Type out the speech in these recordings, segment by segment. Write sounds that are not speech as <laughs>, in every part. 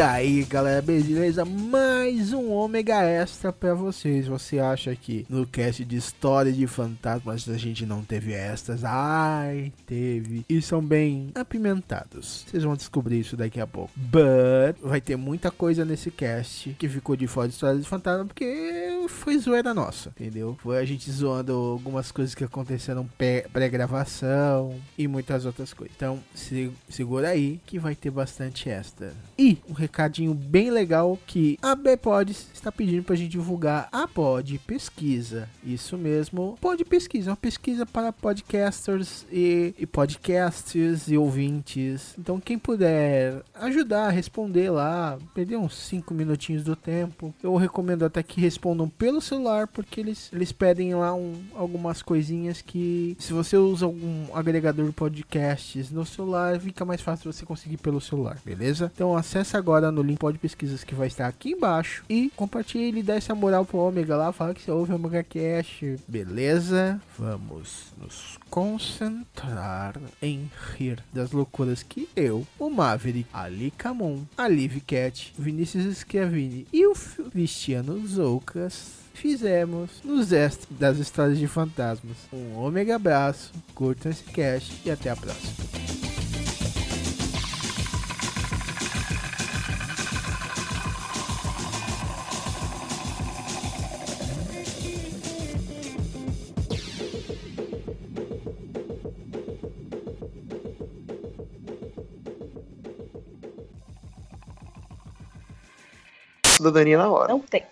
E aí galera, beleza? Mais um ômega extra pra vocês. Você acha que no cast de história de fantasmas a gente não teve extras? Ai, teve. E são bem apimentados. Vocês vão descobrir isso daqui a pouco. But vai ter muita coisa nesse cast que ficou de fora de história de fantasma porque foi zoeira nossa, entendeu? Foi a gente zoando algumas coisas que aconteceram pré-gravação e muitas outras coisas. Então, se, segura aí que vai ter bastante extra. E um recadinho bem legal que a Bpods está pedindo para a gente divulgar a Pod Pesquisa. Isso mesmo, Pod Pesquisa, uma pesquisa para podcasters e, e podcasters e ouvintes. Então quem puder ajudar a responder lá, perder uns 5 minutinhos do tempo, eu recomendo até que respondam pelo celular, porque eles, eles pedem lá um, algumas coisinhas que se você usa algum agregador de podcasts no celular, fica mais fácil você conseguir pelo celular, beleza? Então acessa agora no link de pesquisas que vai estar aqui embaixo e compartilhe dá essa moral pro Ômega lá, fala que você ouve o Omega Cash, beleza? Vamos nos concentrar em rir das loucuras que eu, o Maverick, Ali Camon, a Liv Cat, Vinícius Schiavini e o Cristiano Zoucas fizemos nos extras das histórias de fantasmas. Um ômega abraço, curtam esse cast e até a próxima. Cidadania na hora. Não tem.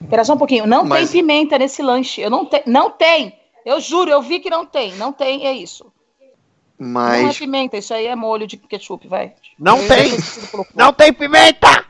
Espera só um pouquinho. Não Mas... tem pimenta nesse lanche. Eu não tenho. Não tem. Eu juro, eu vi que não tem. Não tem, é isso. Mas. Não é pimenta, isso aí é molho de ketchup, vai. Não eu tem! Não tem pimenta!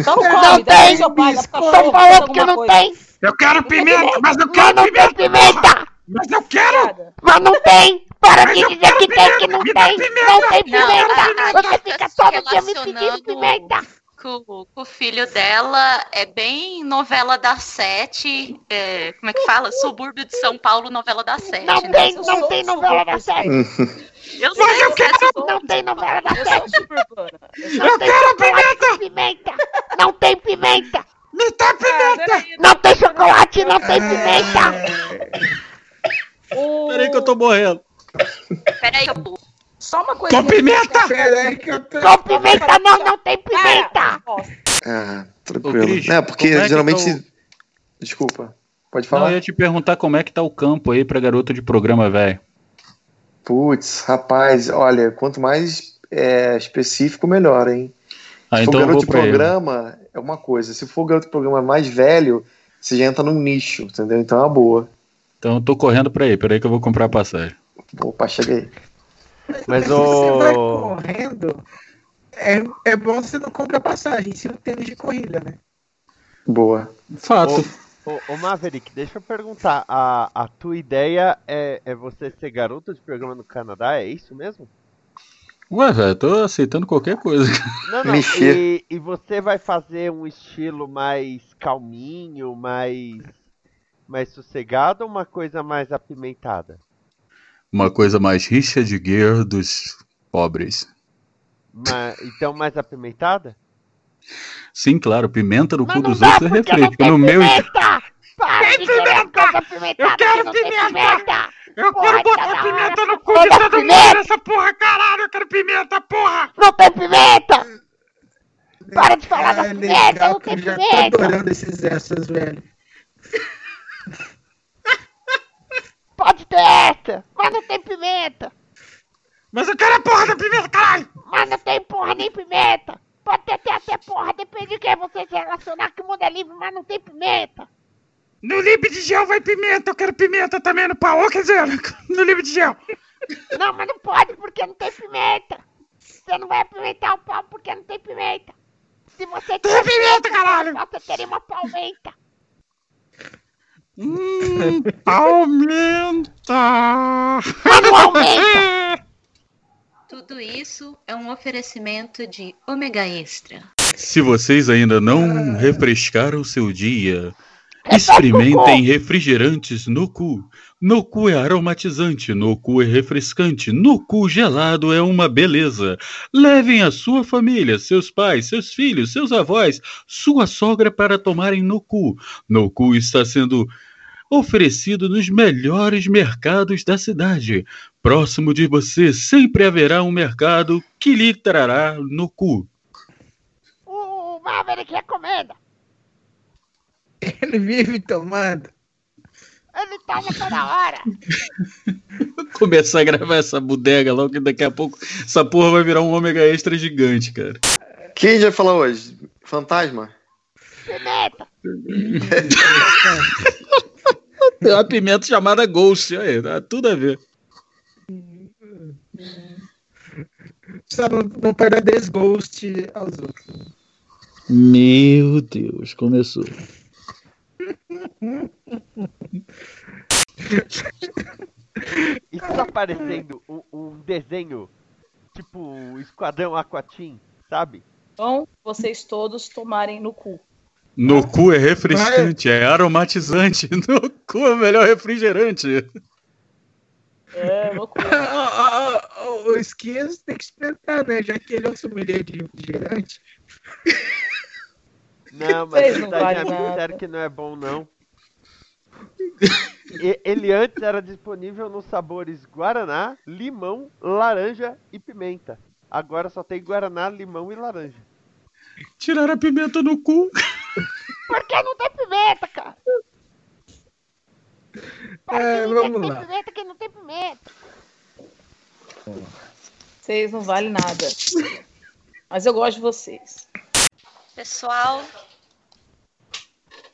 Então não, não tem! Seu pai, Só falando que não coisa. tem! Eu quero pimenta, mas não quero mas não pimenta! Tem pimenta. Mas eu quero! Mas não tem! Para de dizer que tem, que não tem! Não tem pimenta! Você fica todo dia me pedindo pimenta! O, o filho dela é bem novela da Sete. É, como é que fala? Subúrbio de São Paulo, novela da Sete. Não né? tem, não tem novela da Sete. Eu sei, eu quero, não tem novela da Sete. Eu, eu quero pimenta. pimenta. Não tem pimenta. Me dá pimenta. Não tem chocolate, não tem pimenta. Peraí que eu tô morrendo. Peraí, eu só uma coisa. Com pimenta! Peraí que eu tô... Com pimenta não, não tem pimenta! Ah, tranquilo. Cris, é, porque é geralmente. Tá o... Desculpa. Pode falar. Não, eu ia te perguntar como é que tá o campo aí pra garoto de programa, velho. Putz, rapaz, olha, quanto mais é, específico, melhor, hein? Ah, Se então for garoto de programa, ele. é uma coisa. Se for garoto de programa mais velho, você já entra num nicho, entendeu? Então é uma boa. Então eu tô correndo pra aí, peraí que eu vou comprar a passagem. Opa, cheguei. Mas <laughs> o. Você vai correndo. É, é bom você não comprar passagem, se não tênis de corrida, né? Boa. Fato. Ô, ô, Maverick, deixa eu perguntar. A, a tua ideia é, é você ser garoto de programa no Canadá? É isso mesmo? Ué, velho, tô aceitando qualquer coisa. <laughs> Não, não. E, e, você vai fazer um estilo mais calminho, mais, mais sossegado ou uma coisa mais apimentada? Uma coisa mais Richard Gere dos pobres. Mas, então mais apimentada? Sim, claro, pimenta no Mas cu dos outros é refresco. No meu. Pimenta! Para tem pimenta! Eu quero pimenta! pimenta! Eu porra, quero botar pimenta no cu de todo mundo nessa porra, caralho! Eu quero pimenta, porra! Não tem pimenta! Para de falar é, da pimenta, não tem pimenta! Eu já tô adorando esses essas, velho. Pode ter essa, mas não tem pimenta. Mas eu quero a porra da pimenta, caralho! Mas não tem porra nem pimenta. Pode ter, ter até porra, depende de quem você se relacionar, que o mundo é livre, mas não tem pimenta. No libe de gel vai pimenta, eu quero pimenta também no pau. Quer dizer, <laughs> no libe de gel. Não, mas não pode porque não tem pimenta. Você não vai apimentar o pau porque não tem pimenta. Se você Tem pimenta, caralho! você teria uma palmenta. Hum, <laughs> aumenta! Aumenta! Tudo isso é um oferecimento de ômega extra. Se vocês ainda não refrescaram seu dia, experimentem refrigerantes no cu. No cu é aromatizante, no cu é refrescante, no cu gelado é uma beleza. Levem a sua família, seus pais, seus filhos, seus avós, sua sogra para tomarem no cu. No cu está sendo oferecido nos melhores mercados da cidade. Próximo de você sempre haverá um mercado que lhe trará no cu. O Maverick recomenda. <laughs> Ele vive tomando. Ele toma toda hora. Começar a gravar essa bodega logo que daqui a pouco essa porra vai virar um ômega extra gigante, cara. Quem vai falar hoje? Fantasma? Pimenta. <laughs> Tem uma pimenta chamada Ghost, aí, tá tudo a ver. Só não, dar desghost aos outros. Meu Deus, começou. Isso tá parecendo um, um desenho tipo Esquadrão Aquatim, sabe? Então, vocês todos tomarem no cu. No cu é refrescante, é aromatizante. <laughs> No cu é o melhor refrigerante. É, loucura. Ah, ah, ah, O Esquias tem que experimentar, né? Já que ele é o sommelier de refrigerante. Não, mas Vocês não me nada. disseram que não é bom, não. <laughs> Ele antes era disponível nos sabores Guaraná, limão, laranja e pimenta. Agora só tem Guaraná, limão e laranja. Tiraram a pimenta no cu. Porque não tem pimenta, cara. É, vamos tem lá. pimenta quem não tem pimenta. Vocês não valem nada. Mas eu gosto de vocês. Pessoal.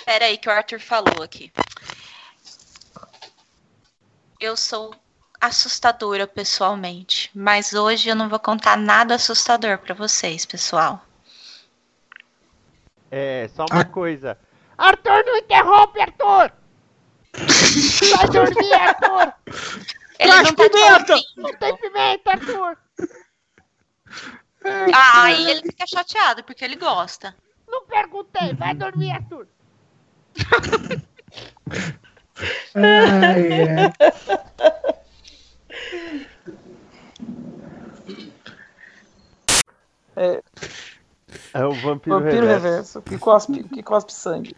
Pera aí que o Arthur falou aqui. Eu sou assustadora pessoalmente, mas hoje eu não vou contar nada assustador pra vocês, pessoal. É, só uma coisa. Arthur, não interrompe, Arthur! Vai dormir, Arthur! Ele não tá ouvindo. Não tem pimenta, Arthur! Ah, aí ele fica chateado porque ele gosta. Não perguntei, vai dormir, Arthur! <laughs> Ai, é. É, É o vampiro, vampiro reverso. reverso, que cospe, que cospe sangue.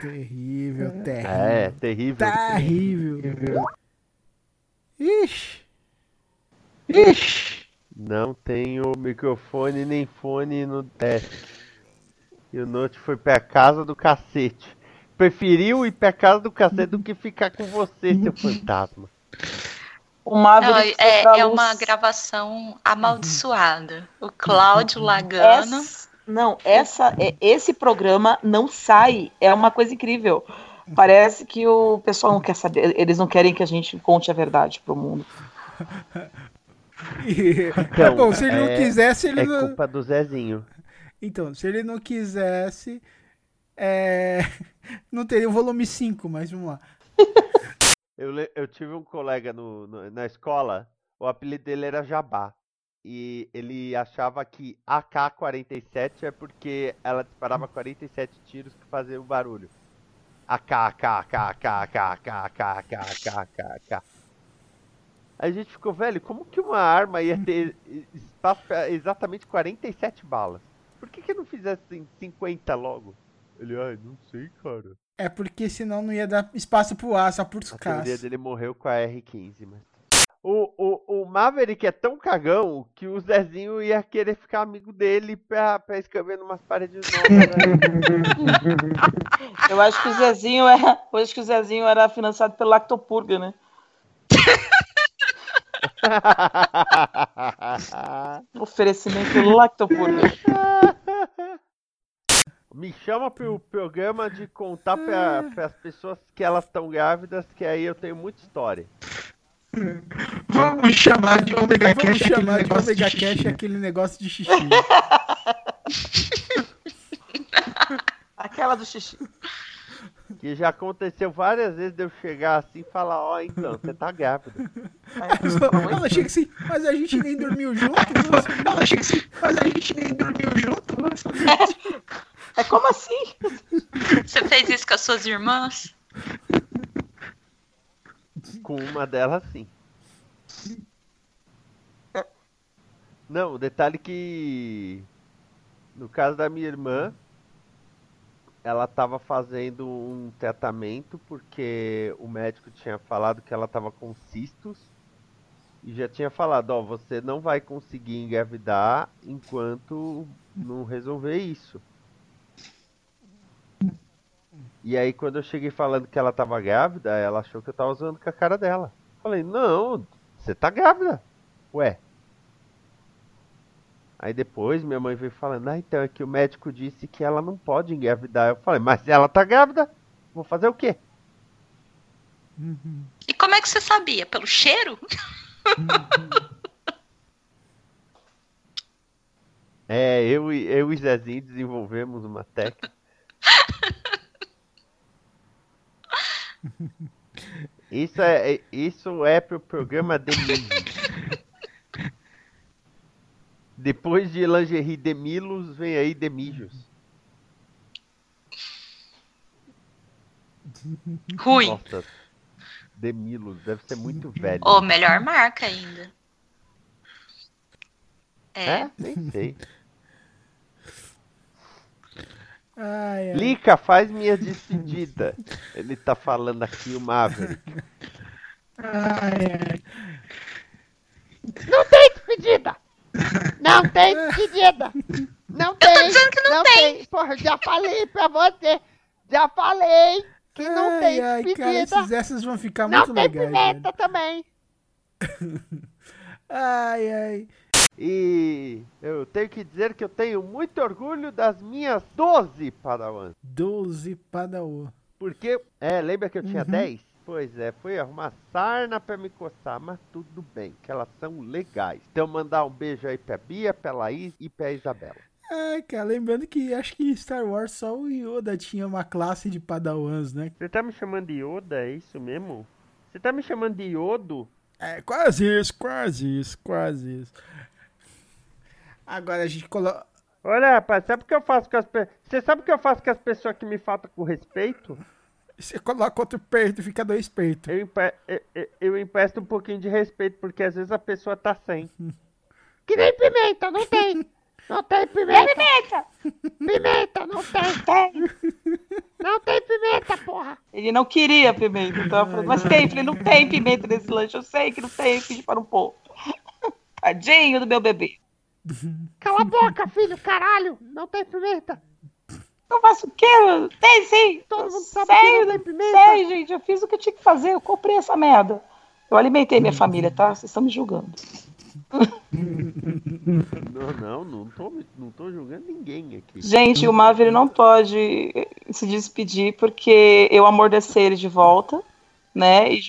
Terrível, terrível. É, terrível. Terrível. Ixi. Ixi. Não tenho microfone nem fone no teste. E o Note foi pra casa do cacete. Preferiu ir pra casa do cacete do que ficar com você, seu <laughs> fantasma. O Não, é, é luz. uma gravação amaldiçoada. O Cláudio Lagano. Essa- não, essa, é- esse programa não sai. É uma coisa incrível. Parece que o pessoal não quer saber. Eles não querem que a gente conte a verdade pro mundo. <laughs> é bom, se ele não é- quisesse, ele É não. culpa do Zezinho. Então, se ele não quisesse, é... não teria o volume 5, mas vamos lá. Eu, eu tive um colega no, no- na escola, o apelido dele era Jabá. E ele achava que AK-47 é porque ela disparava 47 tiros que faziam barulho. AK, AK, AK, AK, AK, AK, AK, AK, AK, AK. Aí a gente ficou, velho, como que uma arma ia ter espaço pra exatamente 47 balas? Por que que não fizesse 50 logo? Ele, ai, não sei, cara. É porque senão não ia dar espaço pro ar, só por A teoria dele morreu com a R15, mas. O, o, o Maverick é tão cagão que o Zezinho ia querer ficar amigo dele pra, pra escrever umas paredes novas. Né? <laughs> Eu acho que o Zezinho era, eu acho que o Zezinho era financiado pelo Lactopurga, né? <laughs> Oferecimento Lactopurga. <laughs> Me chama pro programa de contar pra, as pessoas que elas estão grávidas, que aí eu tenho muita história. Vamos chamar de Omega Vamos Cash chamar aquele de negócio Omega xixi. Cash aquele negócio de xixi. Aquela do xixi. Que já aconteceu várias vezes de eu chegar assim e falar, ó, então, você tá grávida. Ela chega assim, mas a gente nem dormiu junto. Ela chega assim, mas a gente nem dormiu junto. <laughs> É como assim? Você fez isso com as suas irmãs? Com uma delas, sim. Não, o detalhe que. No caso da minha irmã, ela estava fazendo um tratamento porque o médico tinha falado que ela estava com cistos e já tinha falado: Ó, você não vai conseguir engravidar enquanto não resolver isso. E aí, quando eu cheguei falando que ela tava grávida, ela achou que eu tava zoando com a cara dela. Falei, não, você tá grávida. Ué. Aí depois minha mãe veio falando, ah, então é que o médico disse que ela não pode engravidar. Eu falei, mas ela tá grávida? Vou fazer o quê? E como é que você sabia? Pelo cheiro? <laughs> É, eu, e- eu e Zezinho desenvolvemos uma técnica. Isso é, é- isso é pro programa de Milos. Depois de lingerie de Milos, vem aí de Mijos. Ruim. Nossa, de Milos, deve ser muito velho. Ou melhor marca ainda. É. É? Nem sei. <laughs> Ai, ai. Lica, faz minha despedida. <laughs> Ele tá falando aqui o Maverick. Ai, ai. Não tem despedida! Não tem despedida! Não tem! tô dizendo que não tem! Porra, já falei pra você! Já falei que não tem ai, cara, despedida! esses essas vão ficar não muito tem legais. pimenta também! velho. <laughs> Ai, ai. E eu tenho que dizer que eu tenho muito orgulho das minhas 12 padawans. 12 padawan. Porque, é, lembra que eu tinha Uhum. 10? Pois é, fui arrumar sarna pra me coçar, mas tudo bem, que elas são legais. Então mandar um beijo aí pra Bia, pra Laís e pra Isabela. Ai, cara, lembrando que acho que em Star Wars só o Yoda tinha uma classe de padawans, né? Você tá me chamando de Yoda, é isso mesmo? Você tá me chamando de Yodo? É, quase isso, quase isso, quase isso. Agora a gente coloca. Olha, rapaz, sabe o que eu faço com as pessoas? Você sabe o que eu faço com as pessoas que me faltam com respeito? Você coloca outro peito, fica dois peitos. Eu, empe- eu- eu- eu empresto um pouquinho de respeito, porque às vezes a pessoa tá sem. <laughs> Que nem pimenta, não tem! Não tem pimenta! Pimenta! Pimenta, não tem! Tem! <laughs> Não tem pimenta, porra! Ele não queria pimenta, então eu falei, mas tem, eu falei, não tem pimenta nesse lanche, eu sei que não tem, pedi para um pouco. Tadinho do meu bebê. Cala a boca, filho, caralho! Não tem pimenta! Eu faço o quê? Tem sim. Todo mundo sabe sei, que não tem pimenta. sei, gente. Eu fiz o que eu tinha que fazer. Eu comprei essa merda. Eu alimentei minha família, tá? Vocês estão me julgando. Não, não, não tô, não tô julgando ninguém aqui. Gente, o Maverick não pode se despedir porque eu amordeci ele de volta, né? E,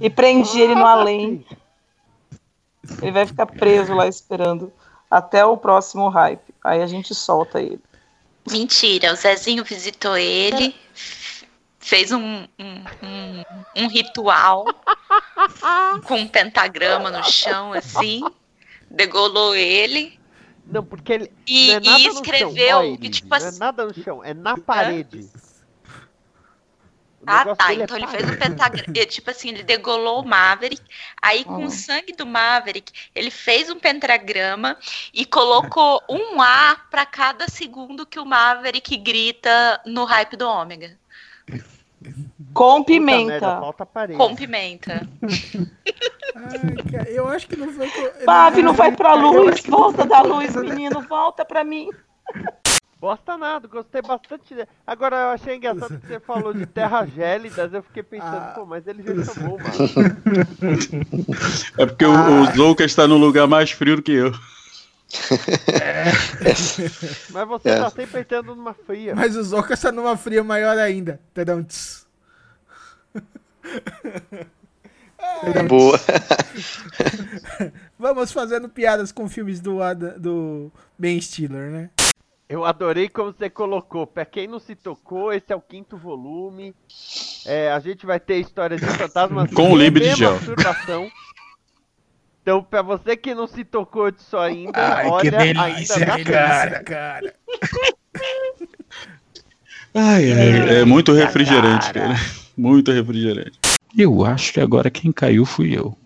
e prendi ele no além. Ele vai ficar preso lá esperando até o próximo hype. Aí a gente solta ele. Mentira, o Zezinho visitou ele, fez um, um, um, um ritual <laughs> com um pentagrama no chão, assim, degolou ele Não, porque ele. e, não é nada e no chão, escreveu que, Elise, tipo não assim. é nada no chão, é na parede. O Ah, tá. é Então ele parede. fez um pentagrama. Tipo assim, ele degolou o Maverick. Aí, com o sangue do Maverick, ele fez um pentagrama e colocou um A pra cada segundo que o Maverick grita no hype do Ômega. Com Puta merda, pimenta. falta parede. Com pimenta. Ai, cara, eu acho que não foi. Papi, não vai pra luz. Volta da luz, menino. Volta pra mim. Bosta nada, gostei bastante. de- Agora eu achei engraçado que você falou de terras <laughs> gélidas, eu fiquei pensando, Ah. pô, mas ele já chamou, mano. <laughs> É porque o, o Zouka está no lugar mais frio do que eu. <laughs> Mas você É. tá sempre entrando numa fria. Mas o Zocas tá numa fria maior ainda. Tadam, tss. Boa. Vamos fazendo piadas com filmes do, Adam, do Ben Stiller, né? Eu adorei como você colocou. Pra quem não se tocou, esse é o quinto volume. É, a gente vai ter histórias de fantasmas Com o Libre de Gel. Então, pra você que não se tocou disso ainda, Ai, que olha, delícia, ainda cara. cara. Ai, ai, é muito refrigerante, cara. Muito refrigerante. Eu acho que agora quem caiu fui eu.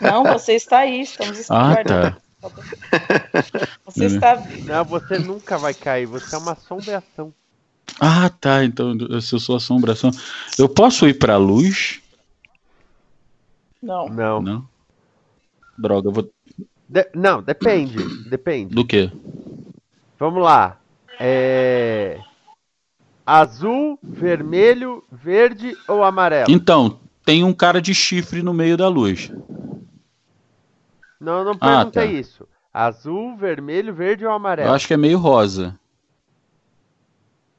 Não, você está aí, estamos Ah, tá. <laughs> Você está Não, você nunca vai cair, você é uma assombração. Ah, tá. Então, se eu sou assombração. Eu posso ir pra luz? Não. Não. Não. Droga, eu vou. De- não, depende. Depende. Do quê? Vamos lá. É. Azul, vermelho, verde ou amarelo? Então, tem um cara de chifre no meio da luz. Não, não Ah, perguntei tá. isso. Azul, vermelho, verde ou amarelo? Eu acho que é meio rosa.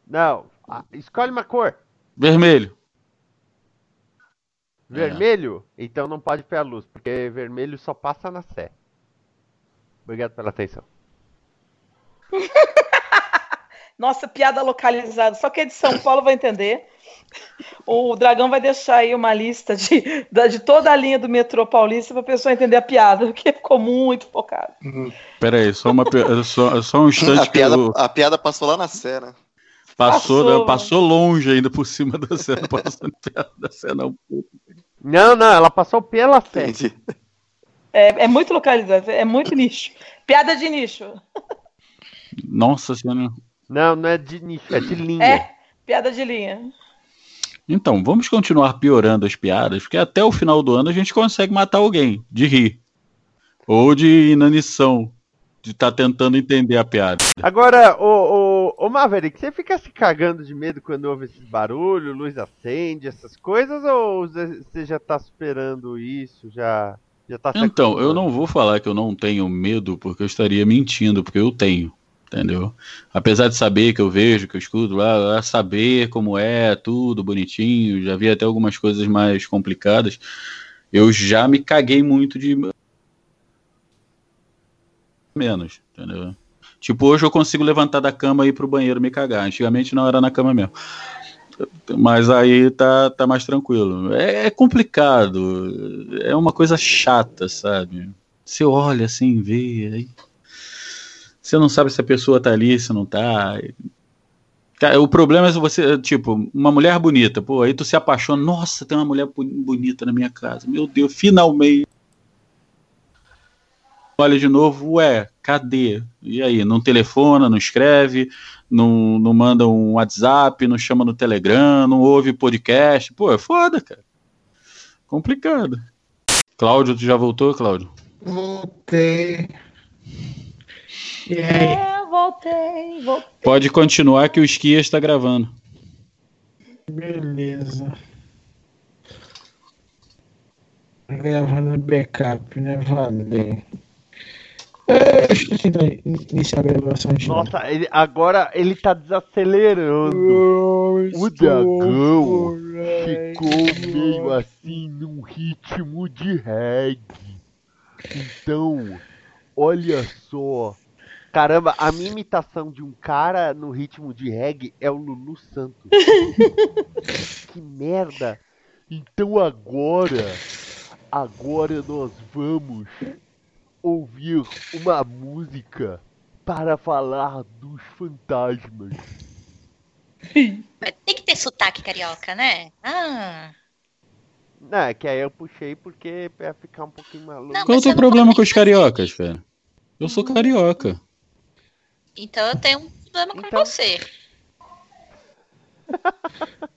Não. ah, Escolhe uma cor. Vermelho. É. Vermelho? Então não pode ir pra luz, porque vermelho só passa na Sé. Obrigado pela atenção. <laughs> Nossa, piada localizada. Só quem é de São Paulo vai entender. O Dragão vai deixar aí uma lista de, de toda a linha do metrô paulista para a pessoa entender a piada, <laughs> porque ficou muito focado. Pera aí, só, uma, <laughs> só, só um instante A que piada, eu- a piada passou lá na cena. passou, Passou. passou longe ainda por cima da cena. <laughs> Passando perto da cena. um pouco. Não, não, ela passou pela. Entendi. É, é muito localizado, é muito nicho. Piada de nicho. Nossa senhora. Não, não é de nicho, é de linha. É, piada de linha. Então, vamos continuar piorando as piadas, porque até o final do ano a gente consegue matar alguém de rir. Ou de inanição. De estar tentando entender a piada. Agora, ô, ô, ô Maverick, você fica se cagando de medo quando ouve esses barulhos, luz acende, essas coisas, ou você já tá superando isso, já, já tá Então, eu não vou falar que eu não tenho medo, porque eu estaria mentindo, porque eu tenho. Entendeu? Apesar de saber que eu vejo, que eu escuto lá, lá, saber como é, tudo bonitinho, já vi até algumas coisas mais complicadas, eu já me caguei muito de menos, entendeu? Tipo, hoje eu consigo levantar da cama e ir pro banheiro me cagar. Antigamente não era na cama mesmo. Mas aí tá, tá mais tranquilo. É, é complicado. É uma coisa chata, sabe? Você olha assim, vê, aí. Você não sabe se a pessoa tá ali, se não tá. O problema é você, tipo, uma mulher bonita, pô, aí tu se apaixona, nossa, tem uma mulher bonita na minha casa, meu Deus, finalmente. Olha de novo, ué, cadê? E aí, não telefona, não escreve, não, não manda um WhatsApp, não chama no Telegram, não ouve podcast, pô, é foda, cara. Complicado. Cláudio, tu já voltou, Cláudio? Voltei. É, voltei, voltei. Pode continuar que o Esquia está gravando. Beleza. Gravando backup, né? Valeu. É, Eu esqueci de iniciar a gravação de. Nossa, ele- agora ele tá desacelerando. O dragão ficou meio assim num ritmo de reggae. Então, olha só. Caramba, a minha imitação de um cara no ritmo de reggae é o Lulu Santos. <laughs> que merda. Então agora, agora nós vamos ouvir uma música para falar dos fantasmas. Mas tem que ter sotaque carioca, né? Ah. Não, é que aí eu puxei porque pra ficar um pouquinho maluco. Não, Qual é o teu problema com os cariocas, cara? Eu sou carioca. Então eu tenho um problema com Então- você. <laughs>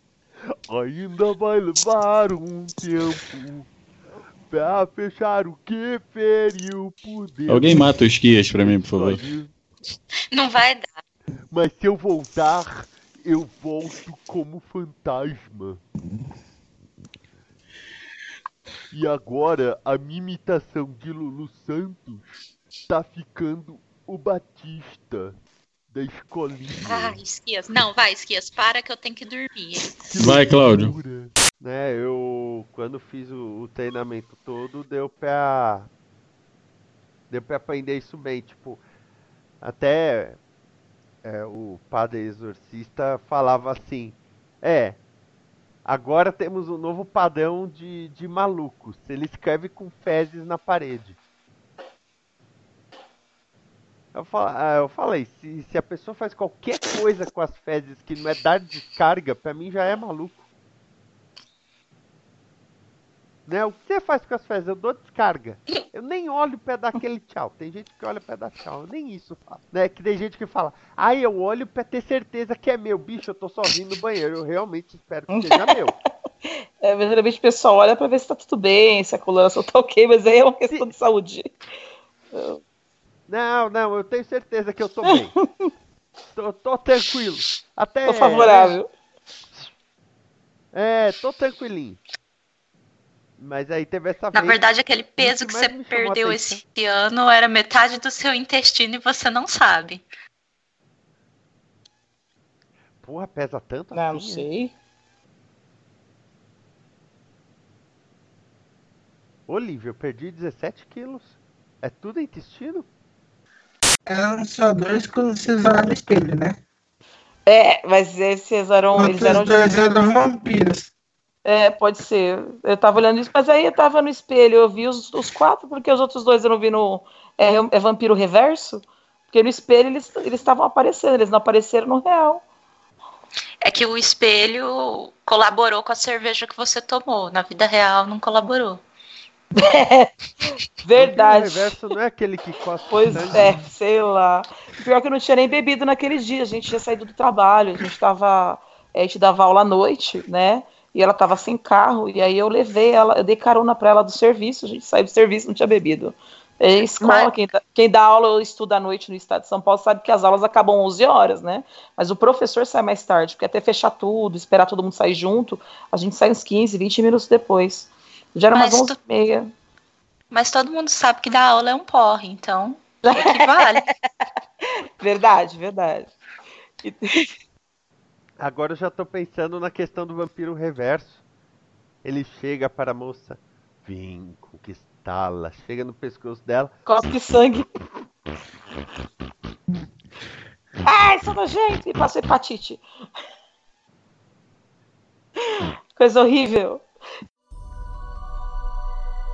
Ainda vai levar um tempo pra fechar o que feriu por dentro. Alguém mata o Esquias pra mim, por favor. Não vai dar. Mas se eu voltar, eu volto como fantasma. E agora a minha imitação de Lulu Santos tá ficando o Batista da escolinha. Ah, Esquias. Não, vai, Esquias, para que eu tenho que dormir. Vai, Cláudio. Né, eu quando fiz o, o treinamento todo, deu pra. Deu pra aprender isso bem. Tipo, até é, o padre exorcista falava assim: É, agora temos um novo padrão de, de malucos. Ele escreve com fezes na parede. Eu, ah, eu falei, se, se a pessoa faz qualquer coisa com as fezes que não é dar descarga, pra mim já é maluco. Né? O que você faz com as fezes? Eu dou descarga. Eu nem olho pra dar aquele tchau. Tem gente que olha pra dar tchau. Eu nem isso faço. Né? Que tem gente que fala, ai, eu olho pra ter certeza que é meu. Bicho, eu tô sozinho no banheiro. Eu realmente espero que seja meu. <laughs> É, geralmente o pessoal olha pra ver se tá tudo bem, se a coloração tá ok, mas aí é uma questão de saúde. <laughs> Não, não, eu tenho certeza que eu tô bem. <laughs> tô, tô tranquilo. Até. Tô favorável. É, tô tranquilinho. Mas aí teve essa Na vez. verdade, aquele peso que que você perdeu esse ano era metade do seu intestino e você não sabe. Porra, pesa tanto Não, não assim? é? sei. Olívia, eu perdi 17 quilos. É tudo intestino? Eram só dois quando vocês olham no espelho, né? É, mas esses eram. Eles eram dois eram vampiros. É, pode ser. Eu tava olhando isso, mas aí eu tava no espelho, eu vi os, os quatro, porque os outros dois eu não vi no. É, é vampiro reverso? Porque no espelho eles eles estavam aparecendo, eles não apareceram no real. É que o espelho colaborou com a cerveja que você tomou. Na vida real, não colaborou. Verdade. O reverso não é aquele que cospe Pois sangue? é, sei lá. Pior que eu não tinha nem bebido naqueles dias, a gente tinha saído do trabalho, a gente tava. A gente dava aula à noite, né? E ela tava sem carro, e aí eu levei ela, eu dei carona pra ela do serviço, a gente saiu do serviço, não tinha bebido. É escola, Mas- quem, dá, quem dá aula ou estuda à noite no estado de São Paulo sabe que as aulas acabam 11 horas, né? Mas o professor sai mais tarde, porque até fechar tudo, esperar todo mundo sair junto, a gente sai uns 15, 20 minutos depois. Já era umas Mas 11 e meia. Mas todo mundo sabe que dar aula é um porre, então equivale. <laughs> Verdade, verdade. E- <laughs> Agora eu já tô pensando na questão do vampiro reverso. Ele chega para a moça, vim conquistá-la. Chega no pescoço dela. Cospe sangue. Ai, sou nojento! E passou hepatite. Coisa horrível.